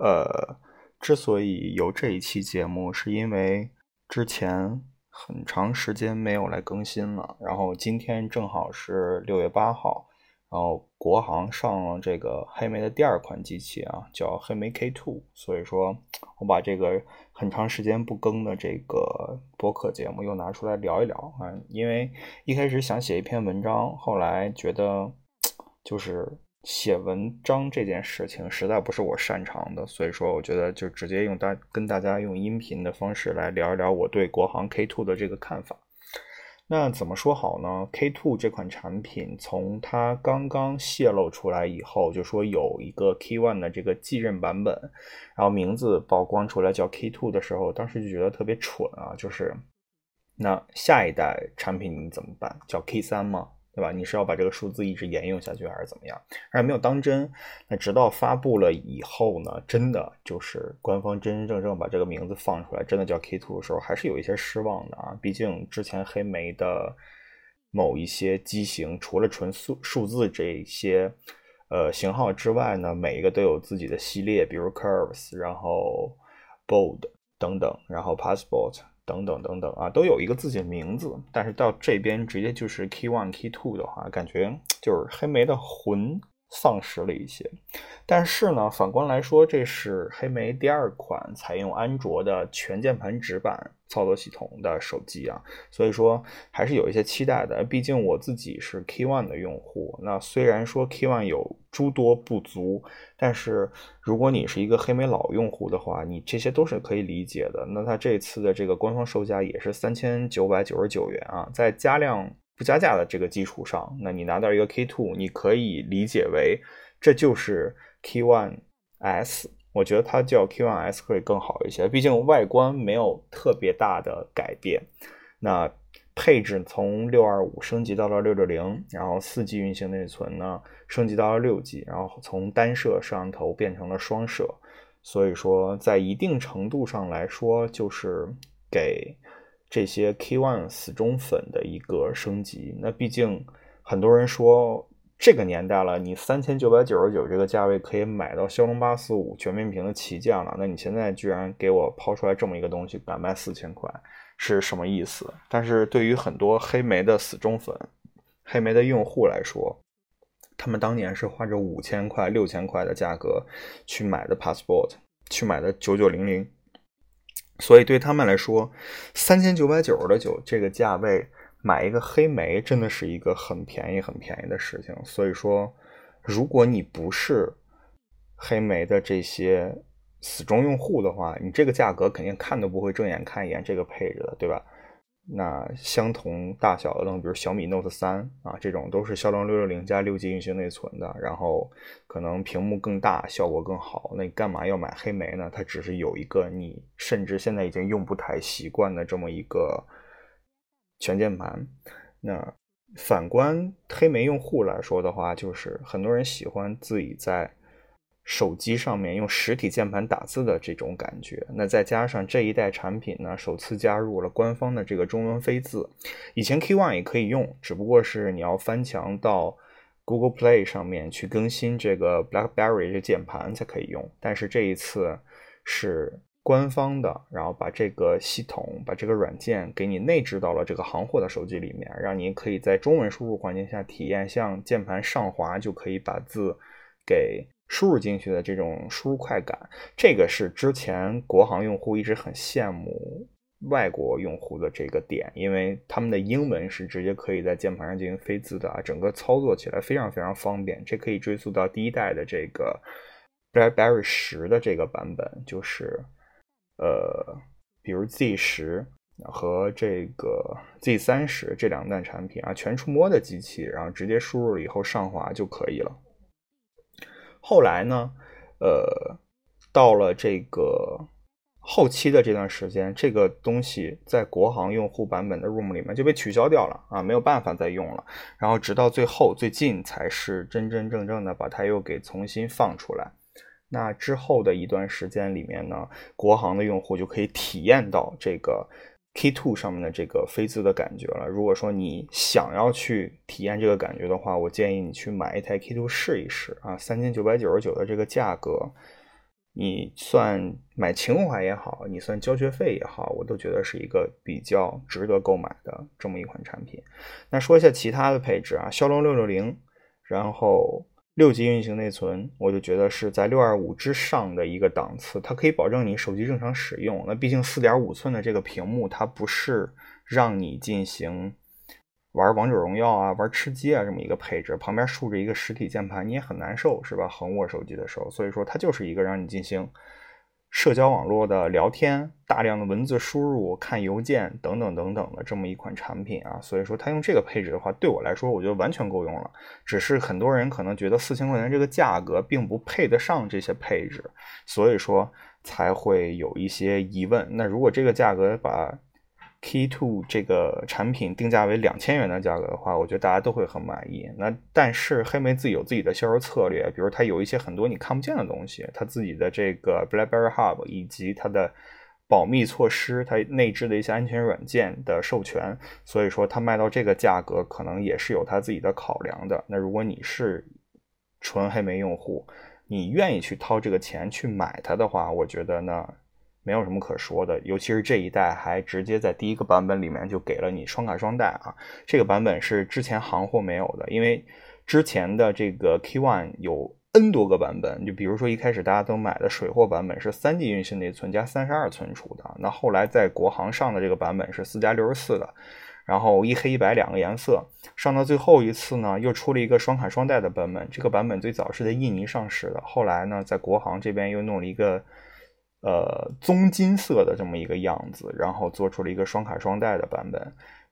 呃，之所以有这一期节目，是因为之前很长时间没有来更新了，然后今天正好是六月八号，然后国行上了这个黑莓的第二款机器啊，叫黑莓 K2，所以说我把这个很长时间不更的这个播客节目又拿出来聊一聊啊，因为一开始想写一篇文章，后来觉得 就是。写文章这件事情实在不是我擅长的，所以说我觉得就直接用大跟大家用音频的方式来聊一聊我对国行 K2 的这个看法。那怎么说好呢？K2 这款产品从它刚刚泄露出来以后，就说有一个 K1 的这个继任版本，然后名字曝光出来叫 K2 的时候，当时就觉得特别蠢啊，就是那下一代产品你怎么办？叫 K3 吗？对吧？你是要把这个数字一直沿用下去，还是怎么样？而没有当真。那直到发布了以后呢，真的就是官方真真正正把这个名字放出来，真的叫 K2 的时候，还是有一些失望的啊。毕竟之前黑莓的某一些机型，除了纯数数字这些呃型号之外呢，每一个都有自己的系列，比如 Curves，然后 Bold 等等，然后 Passport。等等等等啊，都有一个自己的名字，但是到这边直接就是 Key One、Key Two 的话，感觉就是黑莓的魂。丧失了一些，但是呢，反观来说，这是黑莓第二款采用安卓的全键盘直板操作系统的手机啊，所以说还是有一些期待的。毕竟我自己是 K One 的用户，那虽然说 K One 有诸多不足，但是如果你是一个黑莓老用户的话，你这些都是可以理解的。那它这次的这个官方售价也是三千九百九十九元啊，在加量。不加价的这个基础上，那你拿到一个 K Two，你可以理解为这就是 K One S。我觉得它叫 K One S 会更好一些，毕竟外观没有特别大的改变。那配置从六二五升级到了六六零，然后四 G 运行内存呢升级到了六 G，然后从单摄摄像头变成了双摄，所以说在一定程度上来说，就是给。这些 K One 死忠粉的一个升级，那毕竟很多人说这个年代了，你三千九百九十九这个价位可以买到骁龙八四五全面屏的旗舰了，那你现在居然给我抛出来这么一个东西，敢卖四千块，是什么意思？但是对于很多黑莓的死忠粉、黑莓的用户来说，他们当年是花着五千块、六千块的价格去买的 Passport，去买的九九零零。所以对他们来说，三千九百九十的酒这个价位买一个黑莓真的是一个很便宜、很便宜的事情。所以说，如果你不是黑莓的这些死忠用户的话，你这个价格肯定看都不会正眼看一眼这个配置的，对吧？那相同大小的，比如小米 Note 三啊，这种都是骁龙六六零加六 G 运行内存的，然后可能屏幕更大，效果更好。那你干嘛要买黑莓呢？它只是有一个你甚至现在已经用不太习惯的这么一个全键盘。那反观黑莓用户来说的话，就是很多人喜欢自己在。手机上面用实体键盘打字的这种感觉，那再加上这一代产品呢，首次加入了官方的这个中文飞字。以前 K One 也可以用，只不过是你要翻墙到 Google Play 上面去更新这个 BlackBerry 这键盘才可以用。但是这一次是官方的，然后把这个系统、把这个软件给你内置到了这个行货的手机里面，让你可以在中文输入环境下体验像键盘上滑就可以把字给。输入进去的这种输入快感，这个是之前国行用户一直很羡慕外国用户的这个点，因为他们的英文是直接可以在键盘上进行飞字的啊，整个操作起来非常非常方便。这可以追溯到第一代的这个 BlackBerry 十的这个版本，就是呃，比如 Z 十和这个 Z 三十这两代产品啊，全触摸的机器，然后直接输入了以后上滑就可以了。后来呢，呃，到了这个后期的这段时间，这个东西在国行用户版本的 ROM 里面就被取消掉了啊，没有办法再用了。然后直到最后最近才是真真正正的把它又给重新放出来。那之后的一段时间里面呢，国行的用户就可以体验到这个。K Two 上面的这个飞字的感觉了。如果说你想要去体验这个感觉的话，我建议你去买一台 K Two 试一试啊。三千九百九十九的这个价格，你算买情怀也好，你算交学费也好，我都觉得是一个比较值得购买的这么一款产品。那说一下其他的配置啊，骁龙六六零，然后六 G 运行内存，我就觉得是在六二五之上的一个档次，它可以保证你手机正常使用。那毕竟四点五寸的这个屏幕，它不是让你进行。玩王者荣耀啊，玩吃鸡啊，这么一个配置，旁边竖着一个实体键盘，你也很难受，是吧？横握手机的时候，所以说它就是一个让你进行社交网络的聊天、大量的文字输入、看邮件等等等等的这么一款产品啊。所以说它用这个配置的话，对我来说，我觉得完全够用了。只是很多人可能觉得四千块钱这个价格并不配得上这些配置，所以说才会有一些疑问。那如果这个价格把 Key Two 这个产品定价为两千元的价格的话，我觉得大家都会很满意。那但是黑莓自己有自己的销售策略，比如它有一些很多你看不见的东西，它自己的这个 BlackBerry Hub 以及它的保密措施，它内置的一些安全软件的授权，所以说它卖到这个价格可能也是有它自己的考量的。那如果你是纯黑莓用户，你愿意去掏这个钱去买它的话，我觉得呢。没有什么可说的，尤其是这一代还直接在第一个版本里面就给了你双卡双待啊！这个版本是之前行货没有的，因为之前的这个 K One 有 N 多个版本，就比如说一开始大家都买的水货版本是三 G 运行内存加三十二存储的，那后来在国行上的这个版本是四加六十四的，然后一黑一白两个颜色，上到最后一次呢又出了一个双卡双待的版本，这个版本最早是在印尼上市的，后来呢在国行这边又弄了一个。呃，棕金色的这么一个样子，然后做出了一个双卡双待的版本，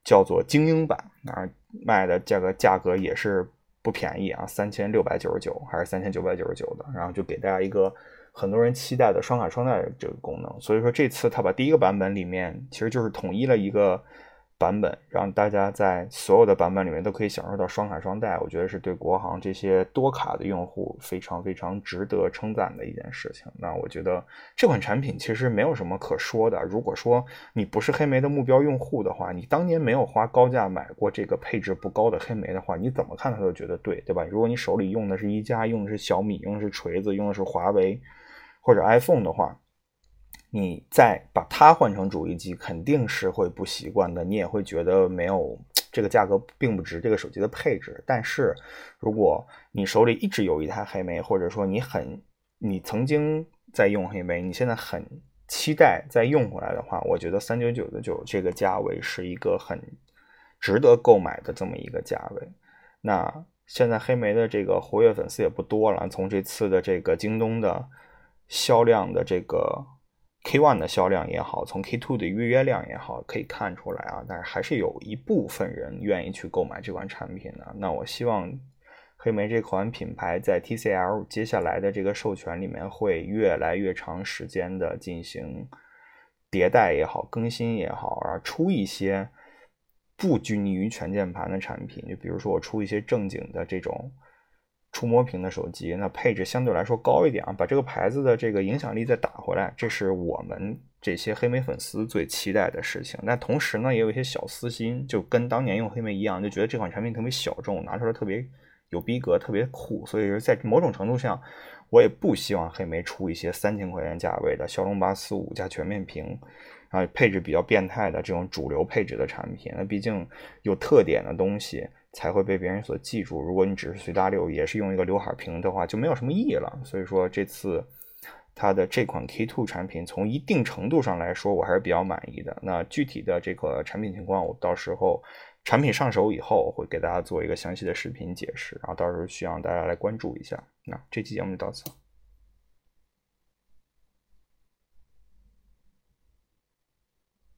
叫做精英版，啊，卖的价格价格也是不便宜啊，三千六百九十九还是三千九百九十九的，然后就给大家一个很多人期待的双卡双待这个功能，所以说这次他把第一个版本里面其实就是统一了一个。版本让大家在所有的版本里面都可以享受到双卡双待，我觉得是对国行这些多卡的用户非常非常值得称赞的一件事情。那我觉得这款产品其实没有什么可说的。如果说你不是黑莓的目标用户的话，你当年没有花高价买过这个配置不高的黑莓的话，你怎么看它都觉得对，对吧？如果你手里用的是一加，用的是小米，用的是锤子，用的是华为或者 iPhone 的话。你再把它换成主力机，肯定是会不习惯的。你也会觉得没有这个价格并不值这个手机的配置。但是，如果你手里一直有一台黑莓，或者说你很你曾经在用黑莓，你现在很期待再用回来的话，我觉得三九九的九这个价位是一个很值得购买的这么一个价位。那现在黑莓的这个活跃粉丝也不多了，从这次的这个京东的销量的这个。K One 的销量也好，从 K Two 的预约量也好，可以看出来啊，但是还是有一部分人愿意去购买这款产品的。那我希望黑莓这款品牌在 TCL 接下来的这个授权里面会越来越长时间的进行迭代也好，更新也好，啊，出一些不拘泥于全键盘的产品，就比如说我出一些正经的这种。触摸屏的手机，那配置相对来说高一点啊，把这个牌子的这个影响力再打回来，这是我们这些黑莓粉丝最期待的事情。但同时呢，也有一些小私心，就跟当年用黑莓一样，就觉得这款产品特别小众，拿出来特别有逼格，特别酷。所以说，在某种程度上，我也不希望黑莓出一些三千块钱价位的骁龙八四五加全面屏，啊，配置比较变态的这种主流配置的产品。那毕竟有特点的东西。才会被别人所记住。如果你只是随大流，也是用一个刘海屏的话，就没有什么意义了。所以说，这次它的这款 K2 产品，从一定程度上来说，我还是比较满意的。那具体的这个产品情况，我到时候产品上手以后，会给大家做一个详细的视频解释。然后到时候希望大家来关注一下。那这期节目就到此。